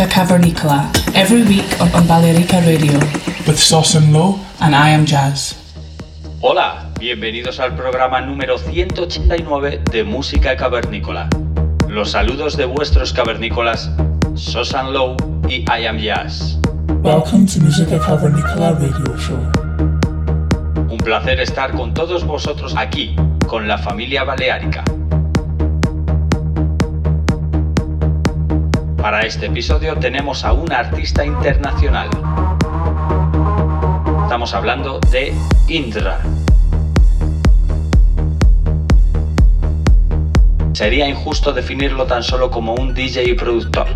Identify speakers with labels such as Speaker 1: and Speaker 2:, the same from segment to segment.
Speaker 1: Musica Cavernicola every week on, Balearica Radio with Sauce and Low and I am Jazz.
Speaker 2: Hola, bienvenidos al programa número 189 de Música Cavernícola. Los saludos de vuestros cavernícolas, Sosan Low y I Am Jazz.
Speaker 1: Welcome to Musica Cavernicola radio show.
Speaker 2: Un placer estar con todos vosotros aquí, con la familia baleárica. Para este episodio tenemos a una artista internacional. Estamos hablando de Indra. Sería injusto definirlo tan solo como un DJ y productor.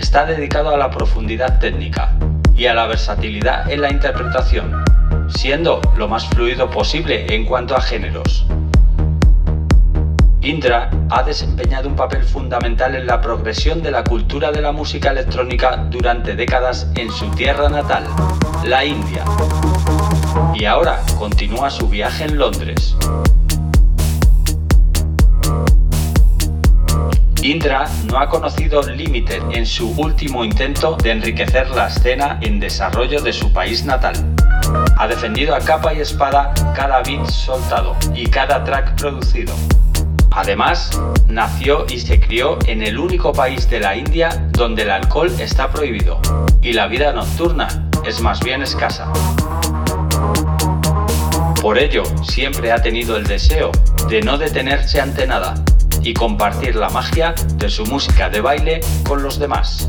Speaker 2: Está dedicado a la profundidad técnica y a la versatilidad en la interpretación, siendo lo más fluido posible en cuanto a géneros. Indra ha desempeñado un papel fundamental en la progresión de la cultura de la música electrónica durante décadas en su tierra natal, la India. Y ahora continúa su viaje en Londres. Indra no ha conocido límite en su último intento de enriquecer la escena en desarrollo de su país natal. Ha defendido a capa y espada cada beat soltado y cada track producido. Además, nació y se crió en el único país de la India donde el alcohol está prohibido y la vida nocturna es más bien escasa. Por ello, siempre ha tenido el deseo de no detenerse ante nada y compartir la magia de su música de baile con los demás.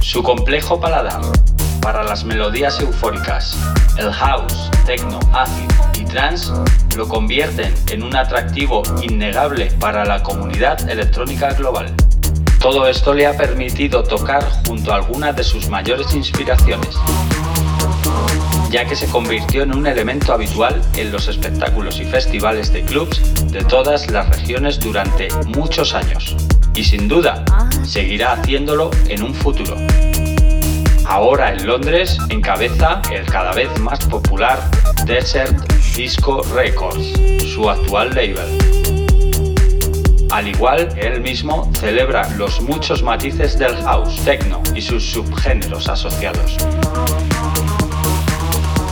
Speaker 2: Su complejo paladar para las melodías eufóricas, el house, techno, acid y trance lo convierten en un atractivo innegable para la comunidad electrónica global. Todo esto le ha permitido tocar junto a algunas de sus mayores inspiraciones, ya que se convirtió en un elemento habitual en los espectáculos y festivales de clubs de todas las regiones durante muchos años. Y sin duda, seguirá haciéndolo en un futuro. Ahora en Londres encabeza el cada vez más popular Desert Disco Records, su actual label. Al igual, él mismo celebra los muchos matices del house, techno y sus subgéneros asociados.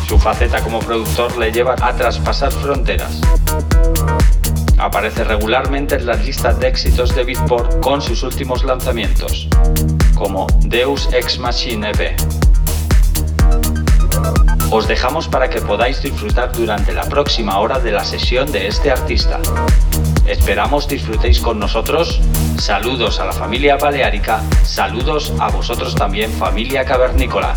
Speaker 2: Su faceta como productor le lleva a traspasar fronteras. Aparece regularmente en las listas de éxitos de Beatport con sus últimos lanzamientos, como Deus Ex Machine EP. Os dejamos para que podáis disfrutar durante la próxima hora de la sesión de este artista. Esperamos disfrutéis con nosotros. Saludos a la familia baleárica, saludos a vosotros también familia cavernícola.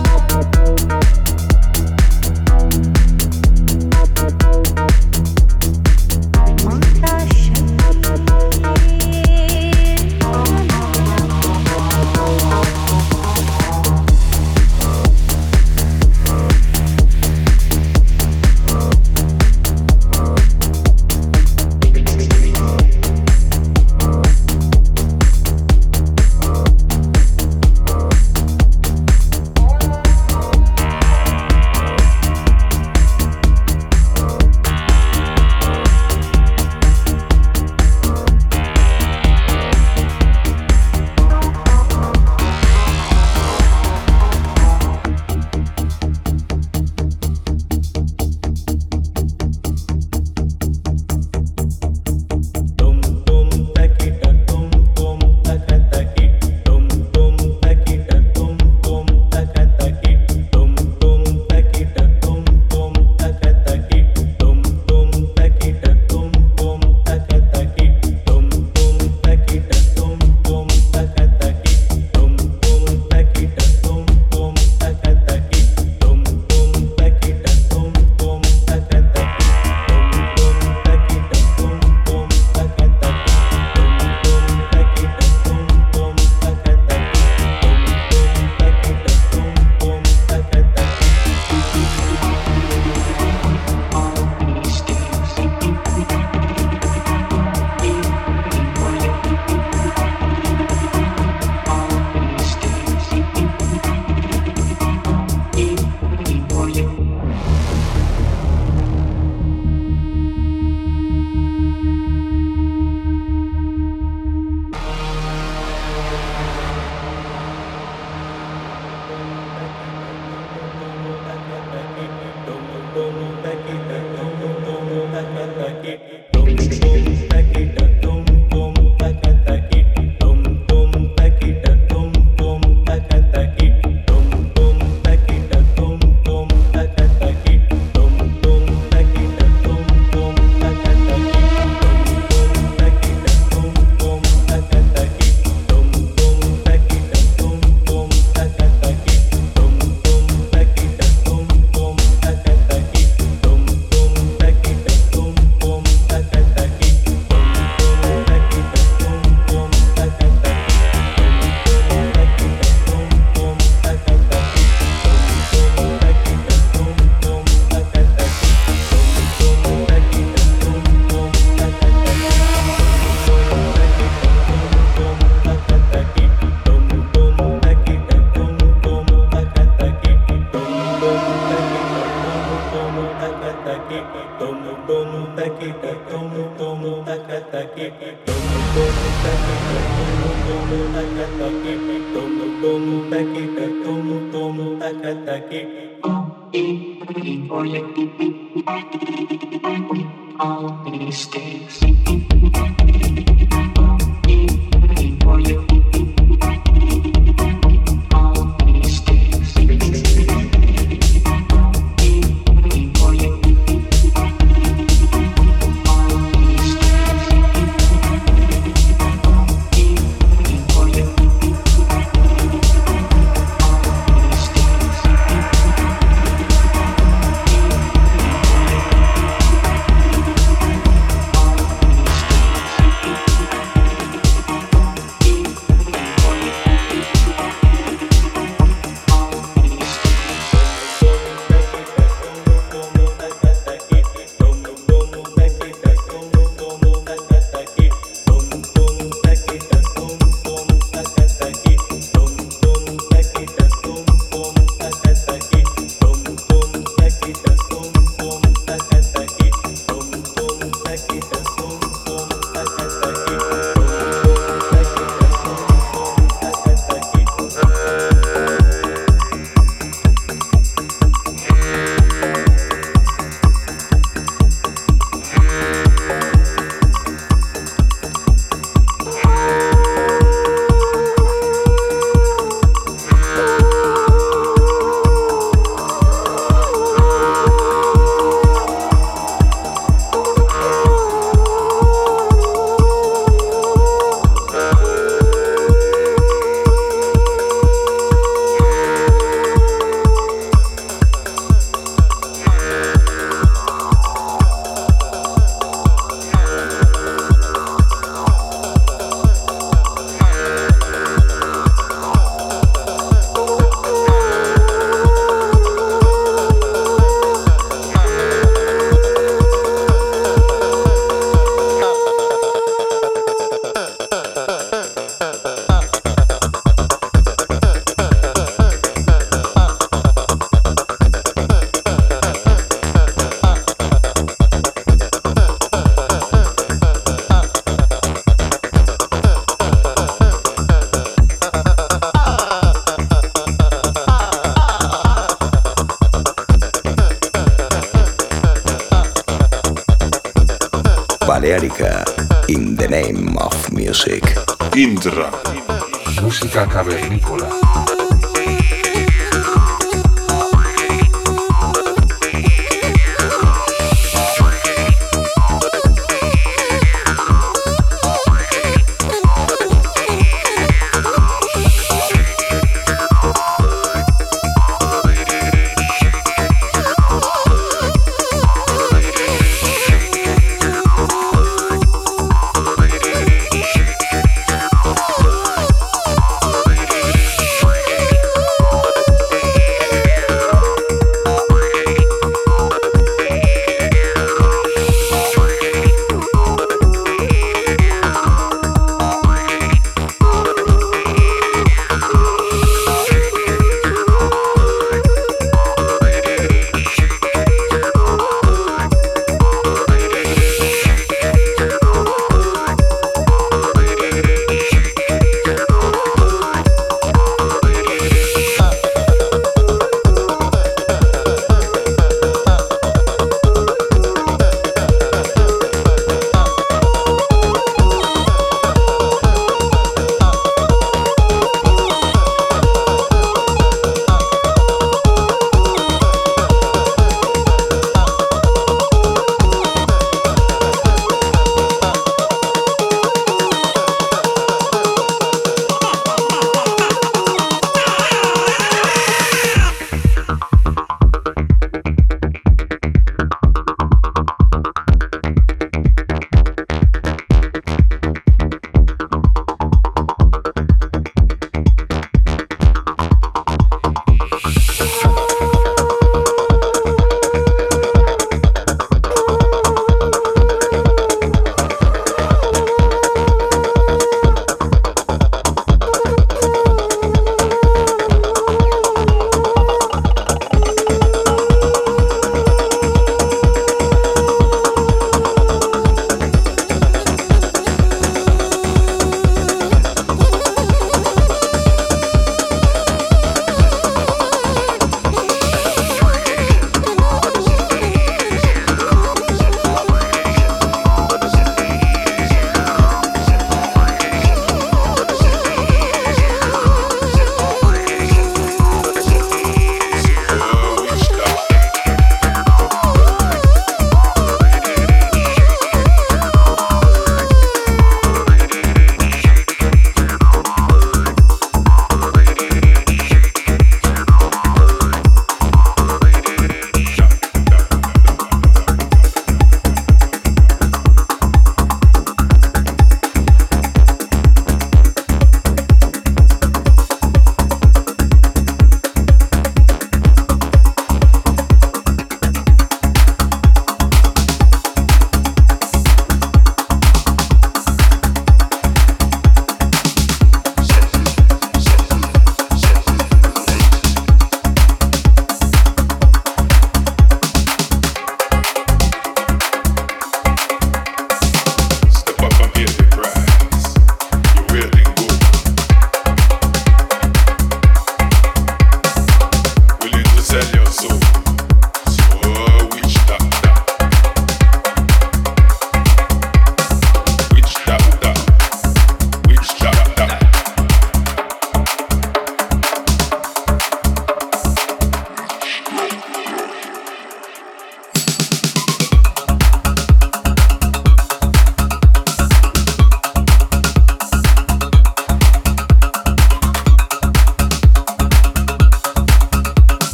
Speaker 3: Música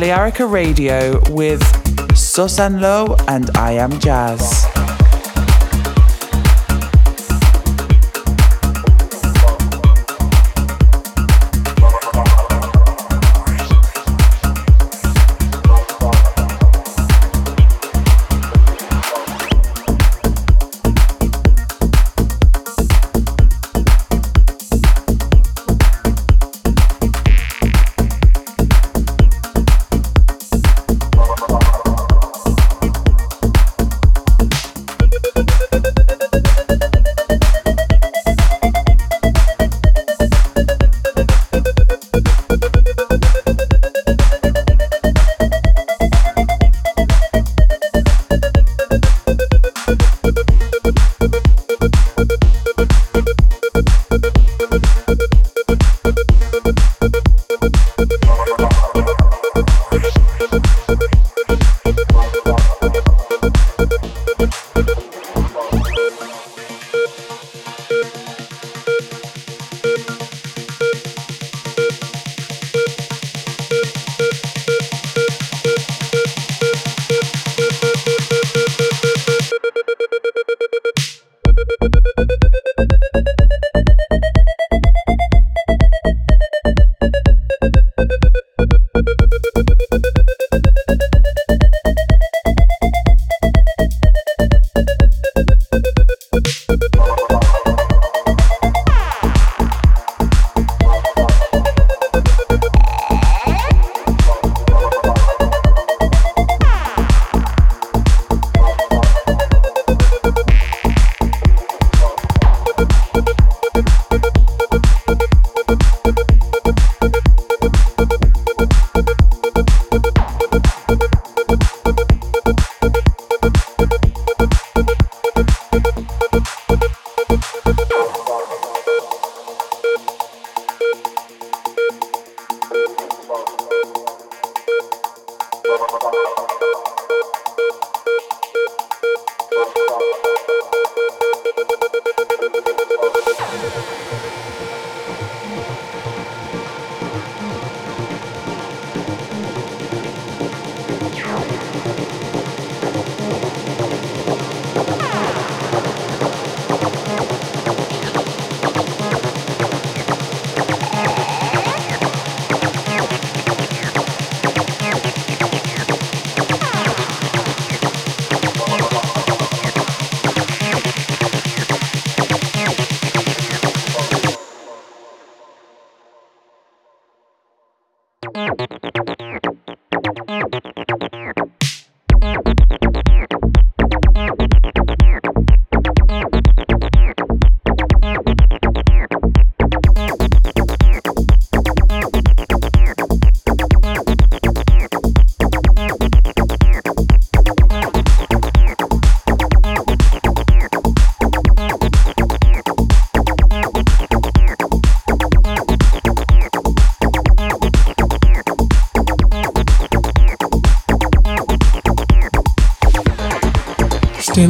Speaker 4: Balearica Radio with Susan Lowe and I Am Jazz.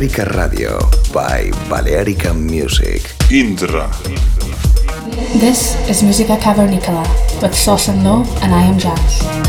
Speaker 5: Balearica Radio by Balearica Music.
Speaker 3: Indra.
Speaker 1: This is Musica Cavernicola with Sauce and Low, and I am Jazz.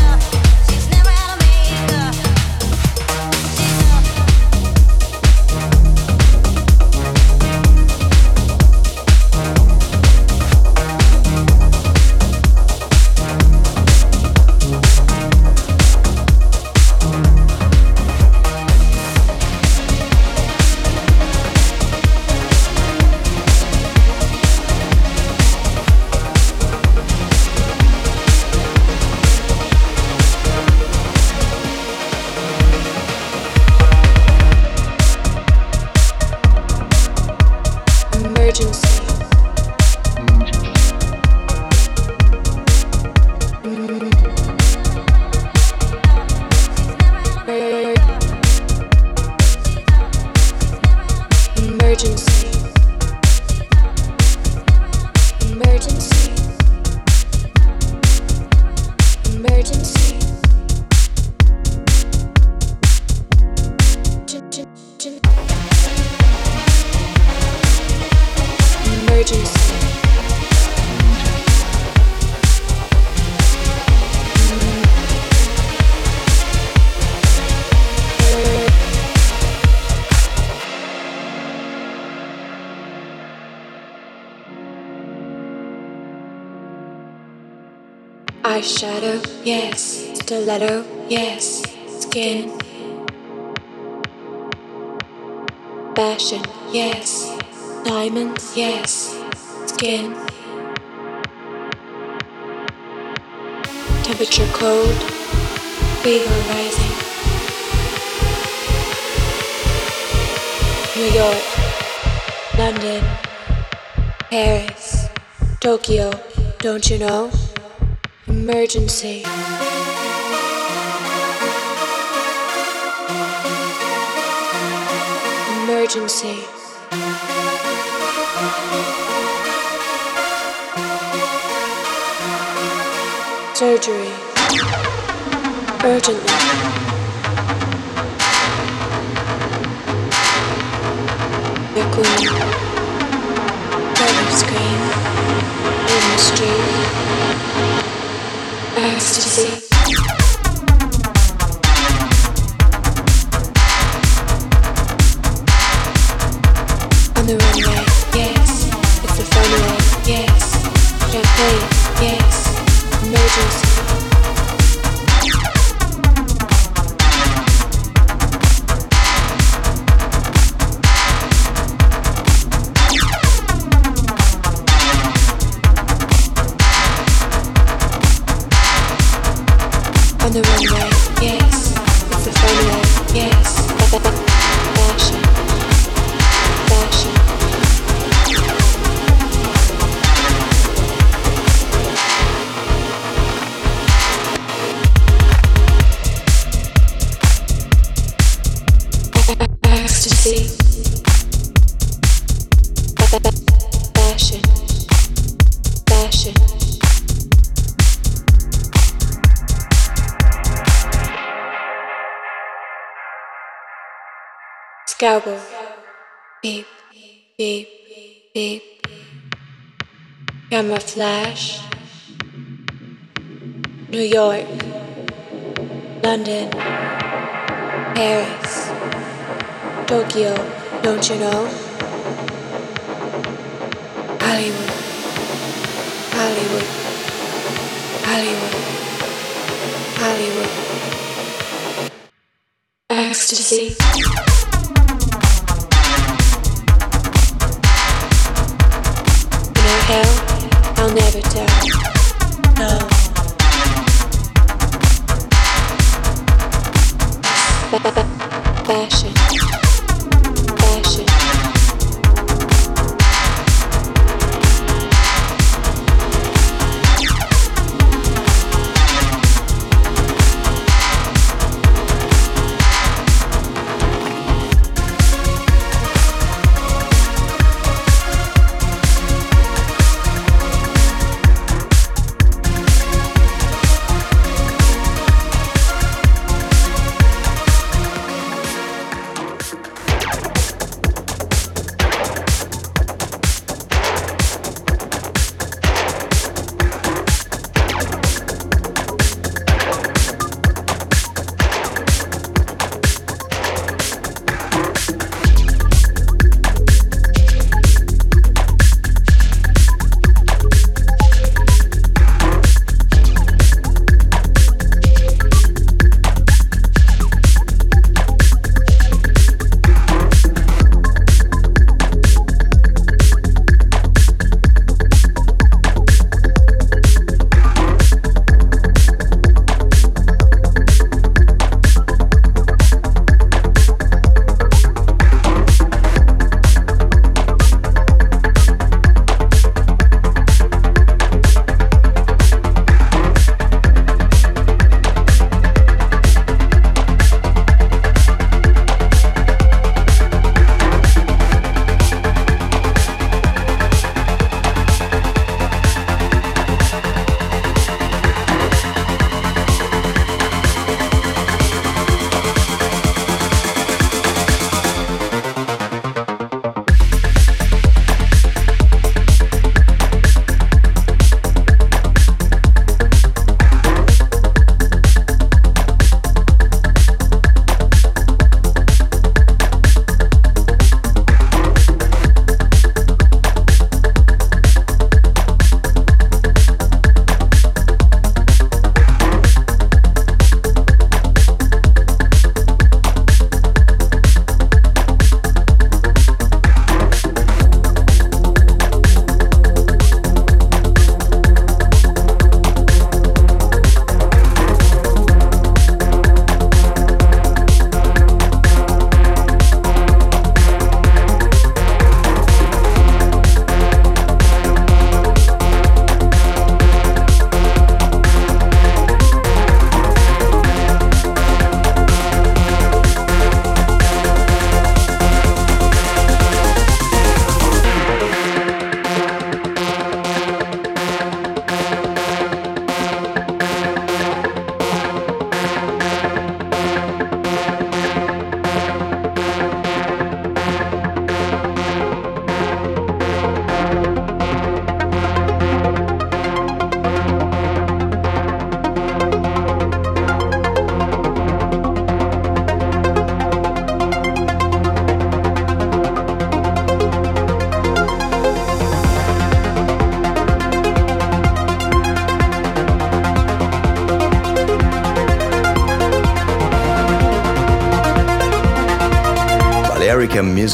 Speaker 6: Eyeshadow, yes. Stiletto, yes. Skin. Fashion, yes. Diamonds, yes. Skin. Temperature cold. Fever rising. New York. London. Paris. Tokyo. Don't you know? Emergency. Emergency. Surgery. Urgently. The queen. Double screen. In the street ecstasy. On the runway, yes. It's the funway, yes. Scalpel. Beep, beep, beep. Camera flash. New York. London. Paris. Tokyo. Don't you know? Hollywood. Hollywood. Hollywood. Hollywood. Ecstasy. Fashion.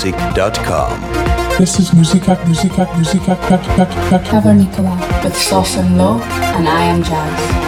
Speaker 6: music.com. This is Music
Speaker 5: at
Speaker 1: Music at Music at Cover Nicola with Sauce and Low, and I am Jazz.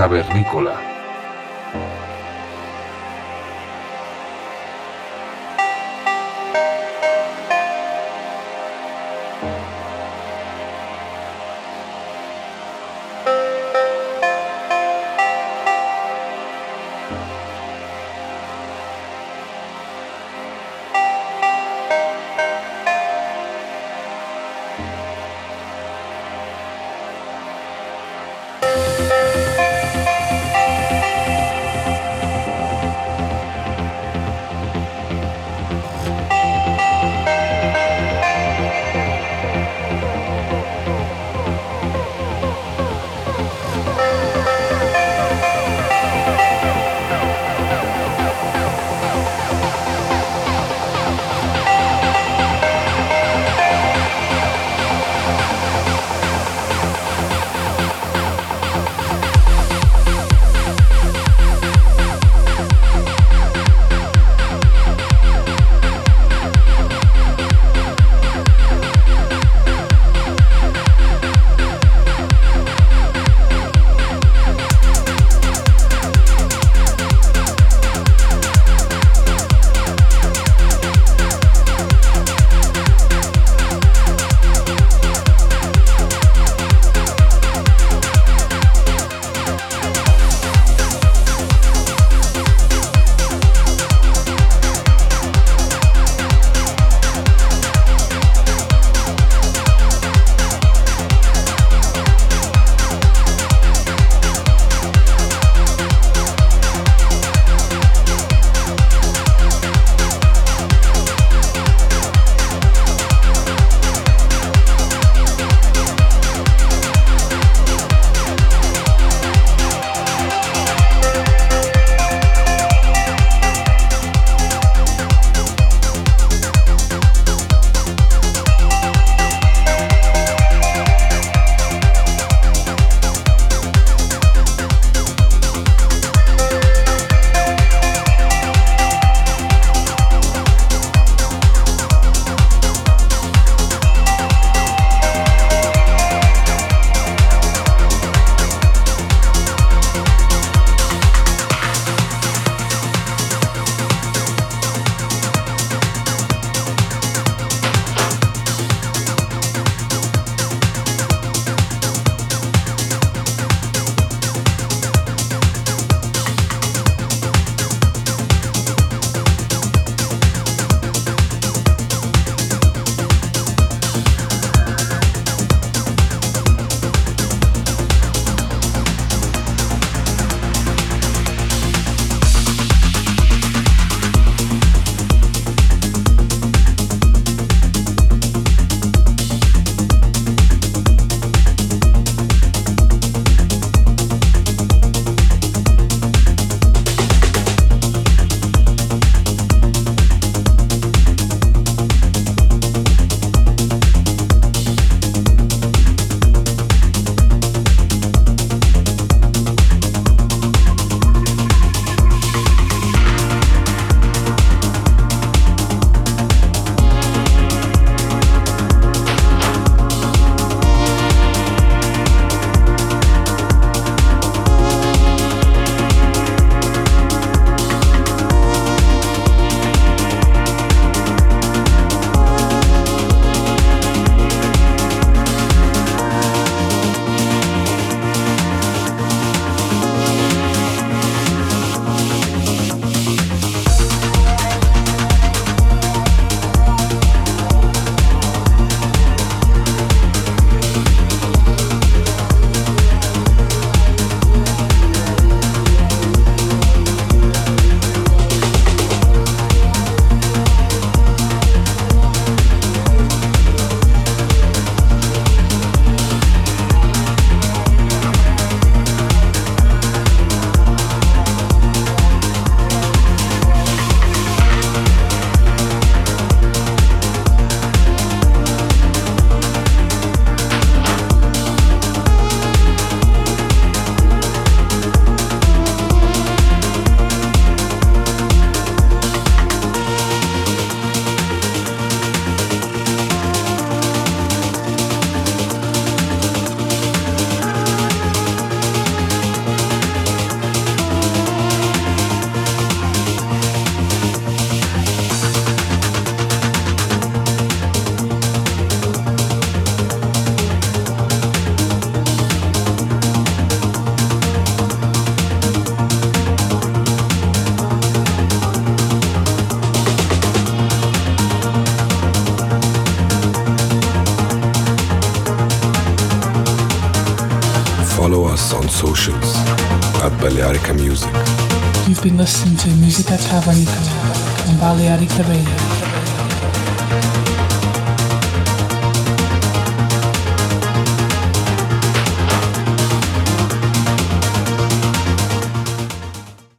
Speaker 3: cavernícola.